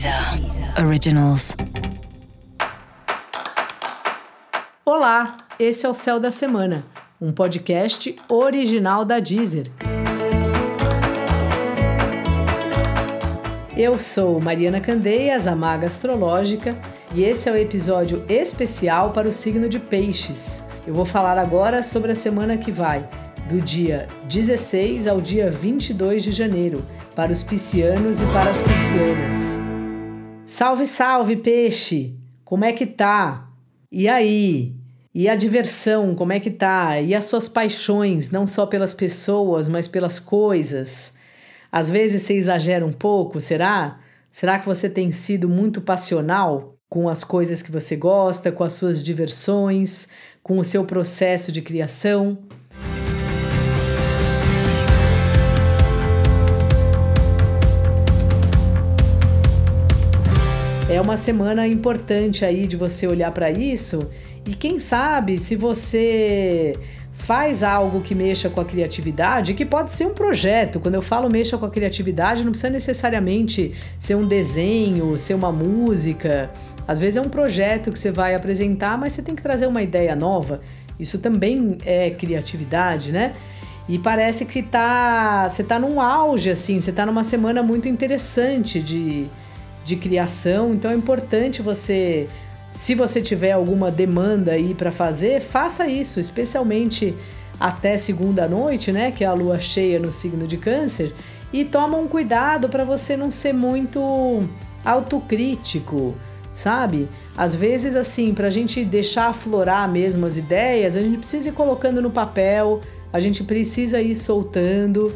Deezer Originals. Olá, esse é o Céu da Semana, um podcast original da Deezer. Eu sou Mariana Candeias, a maga astrológica, e esse é o episódio especial para o signo de Peixes. Eu vou falar agora sobre a semana que vai, do dia 16 ao dia 22 de janeiro, para os piscianos e para as piscianas. Salve, salve, peixe! Como é que tá? E aí? E a diversão, como é que tá? E as suas paixões, não só pelas pessoas, mas pelas coisas? Às vezes você exagera um pouco, será? Será que você tem sido muito passional com as coisas que você gosta, com as suas diversões, com o seu processo de criação? É uma semana importante aí de você olhar para isso e quem sabe se você faz algo que mexa com a criatividade, que pode ser um projeto. Quando eu falo mexa com a criatividade, não precisa necessariamente ser um desenho, ser uma música. Às vezes é um projeto que você vai apresentar, mas você tem que trazer uma ideia nova. Isso também é criatividade, né? E parece que tá, você tá num auge assim, você tá numa semana muito interessante de de criação. Então é importante você, se você tiver alguma demanda aí para fazer, faça isso, especialmente até segunda noite, né, que é a lua cheia no signo de Câncer, e toma um cuidado para você não ser muito autocrítico, sabe? Às vezes, assim, para a gente deixar aflorar mesmo as ideias, a gente precisa ir colocando no papel, a gente precisa ir soltando.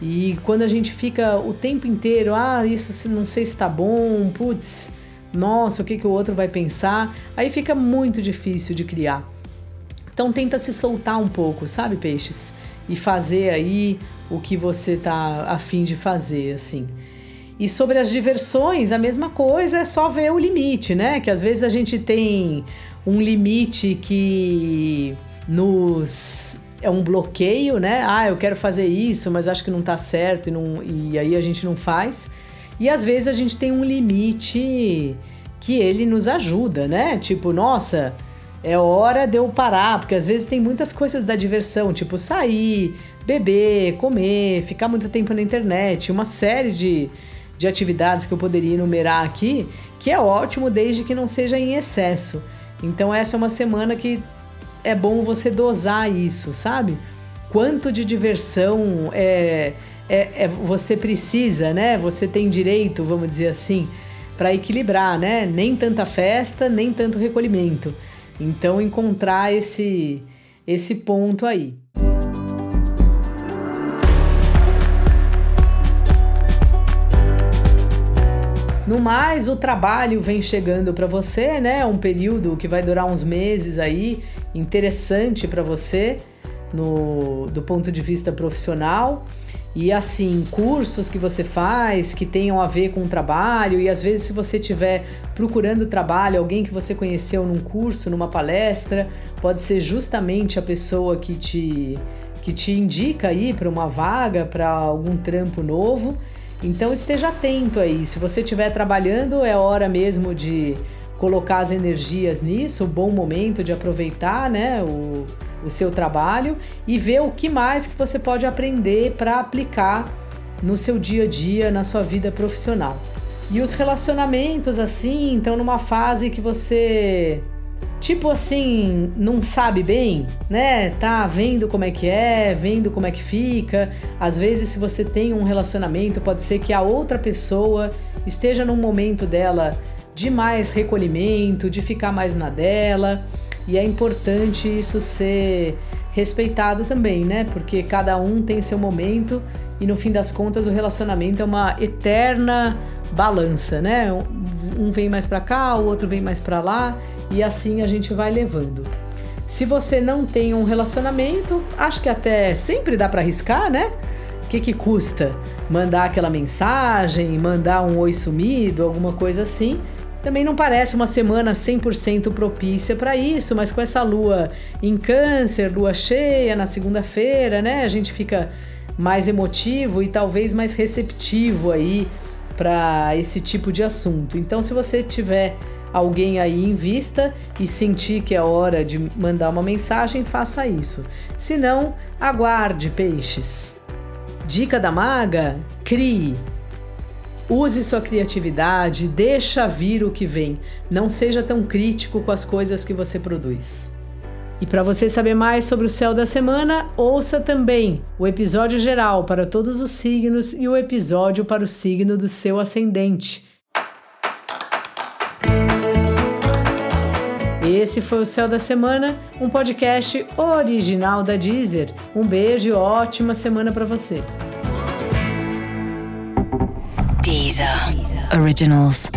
E quando a gente fica o tempo inteiro, ah, isso não sei se tá bom, putz, nossa, o que, que o outro vai pensar, aí fica muito difícil de criar. Então tenta se soltar um pouco, sabe, peixes? E fazer aí o que você tá afim de fazer, assim. E sobre as diversões, a mesma coisa, é só ver o limite, né? Que às vezes a gente tem um limite que nos é um bloqueio, né? Ah, eu quero fazer isso, mas acho que não tá certo e, não, e aí a gente não faz. E às vezes a gente tem um limite que ele nos ajuda, né? Tipo, nossa, é hora de eu parar, porque às vezes tem muitas coisas da diversão, tipo sair, beber, comer, ficar muito tempo na internet, uma série de, de atividades que eu poderia enumerar aqui, que é ótimo desde que não seja em excesso. Então essa é uma semana que é bom você dosar isso, sabe? Quanto de diversão é, é, é você precisa, né? Você tem direito, vamos dizer assim, para equilibrar, né? Nem tanta festa, nem tanto recolhimento. Então encontrar esse esse ponto aí. No mais, o trabalho vem chegando para você, né? Um período que vai durar uns meses aí, interessante para você no, do ponto de vista profissional. E assim, cursos que você faz que tenham a ver com o trabalho, e às vezes, se você estiver procurando trabalho, alguém que você conheceu num curso, numa palestra, pode ser justamente a pessoa que te, que te indica aí para uma vaga, para algum trampo novo. Então esteja atento aí. Se você estiver trabalhando, é hora mesmo de colocar as energias nisso, bom momento de aproveitar, né, o, o seu trabalho e ver o que mais que você pode aprender para aplicar no seu dia a dia, na sua vida profissional. E os relacionamentos assim, então numa fase que você tipo assim, não sabe bem, né? Tá vendo como é que é, vendo como é que fica. Às vezes, se você tem um relacionamento, pode ser que a outra pessoa esteja num momento dela de mais recolhimento, de ficar mais na dela. E é importante isso ser respeitado também, né? Porque cada um tem seu momento e no fim das contas o relacionamento é uma eterna balança, né? Um vem mais para cá, o outro vem mais para lá e assim a gente vai levando. Se você não tem um relacionamento, acho que até sempre dá para arriscar, né? O que, que custa? Mandar aquela mensagem, mandar um oi sumido, alguma coisa assim. Também não parece uma semana 100% propícia para isso, mas com essa lua em Câncer, lua cheia na segunda-feira, né? A gente fica mais emotivo e talvez mais receptivo aí para esse tipo de assunto. Então, se você tiver alguém aí em vista e sentir que é hora de mandar uma mensagem, faça isso. Se não, aguarde peixes. Dica da maga: crie. Use sua criatividade, deixa vir o que vem. Não seja tão crítico com as coisas que você produz. E para você saber mais sobre o céu da semana, ouça também o episódio geral para todos os signos e o episódio para o signo do seu ascendente. Esse foi o Céu da Semana, um podcast original da Deezer. Um beijo e ótima semana para você. Deezer. Deezer. Originals.